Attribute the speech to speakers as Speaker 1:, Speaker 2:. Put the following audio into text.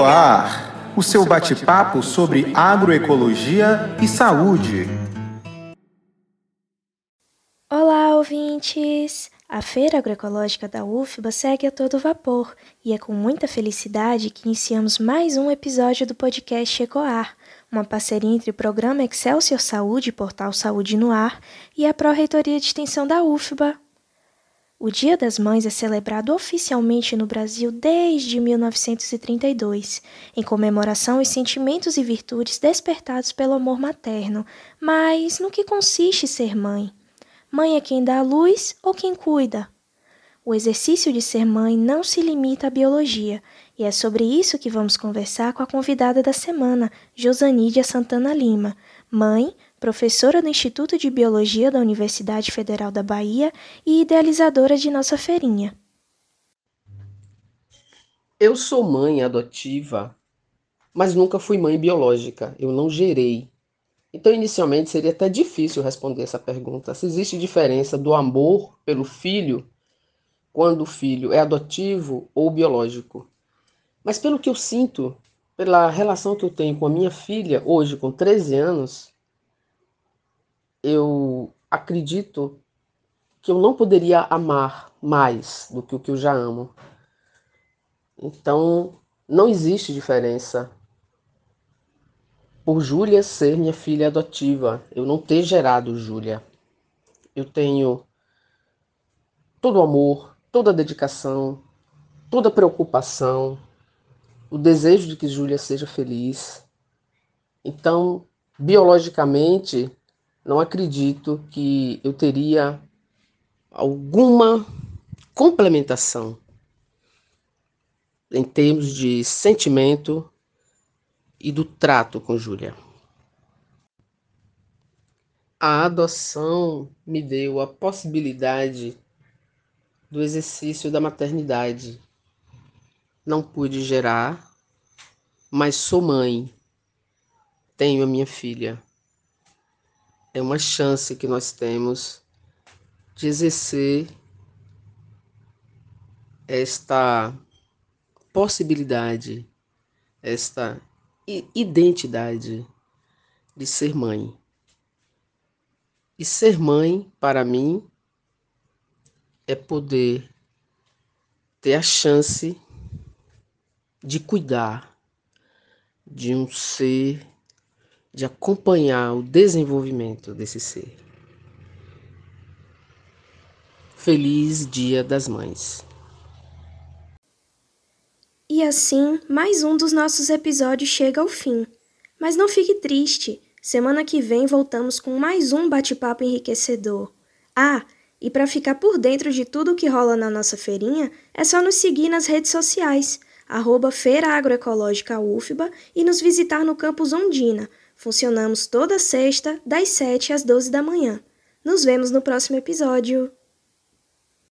Speaker 1: Ecoar, o seu bate-papo sobre agroecologia e saúde.
Speaker 2: Olá, ouvintes! A Feira Agroecológica da UFBA segue a todo vapor e é com muita felicidade que iniciamos mais um episódio do podcast Ecoar, uma parceria entre o programa Excelsior Saúde e Portal Saúde no Ar e a Pró-Reitoria de Extensão da UFBA. O Dia das Mães é celebrado oficialmente no Brasil desde 1932, em comemoração aos sentimentos e virtudes despertados pelo amor materno. Mas no que consiste ser mãe? Mãe é quem dá a luz ou quem cuida? O exercício de ser mãe não se limita à biologia, e é sobre isso que vamos conversar com a convidada da semana, Josanídia Santana Lima, mãe, professora do Instituto de Biologia da Universidade Federal da Bahia e idealizadora de nossa feirinha.
Speaker 3: Eu sou mãe adotiva, mas nunca fui mãe biológica. Eu não gerei. Então, inicialmente, seria até difícil responder essa pergunta. Se existe diferença do amor pelo filho quando o filho é adotivo ou biológico. Mas pelo que eu sinto, pela relação que eu tenho com a minha filha, hoje com 13 anos, eu acredito que eu não poderia amar mais do que o que eu já amo. Então, não existe diferença por Júlia ser minha filha adotiva, eu não ter gerado Júlia. Eu tenho todo o amor, toda a dedicação, toda a preocupação, o desejo de que Júlia seja feliz. Então, biologicamente, não acredito que eu teria alguma complementação em termos de sentimento e do trato com Júlia. A adoção me deu a possibilidade do exercício da maternidade. Não pude gerar, mas sou mãe. Tenho a minha filha é uma chance que nós temos de exercer esta possibilidade, esta identidade de ser mãe. E ser mãe, para mim, é poder ter a chance de cuidar de um ser de acompanhar o desenvolvimento desse ser. Feliz Dia das Mães.
Speaker 2: E assim, mais um dos nossos episódios chega ao fim. Mas não fique triste. Semana que vem voltamos com mais um bate-papo enriquecedor. Ah, e para ficar por dentro de tudo o que rola na nossa feirinha, é só nos seguir nas redes sociais, arroba Feira Agroecológica UFBA e nos visitar no campus Ondina, Funcionamos toda sexta, das 7 às 12 da manhã. Nos vemos no próximo episódio.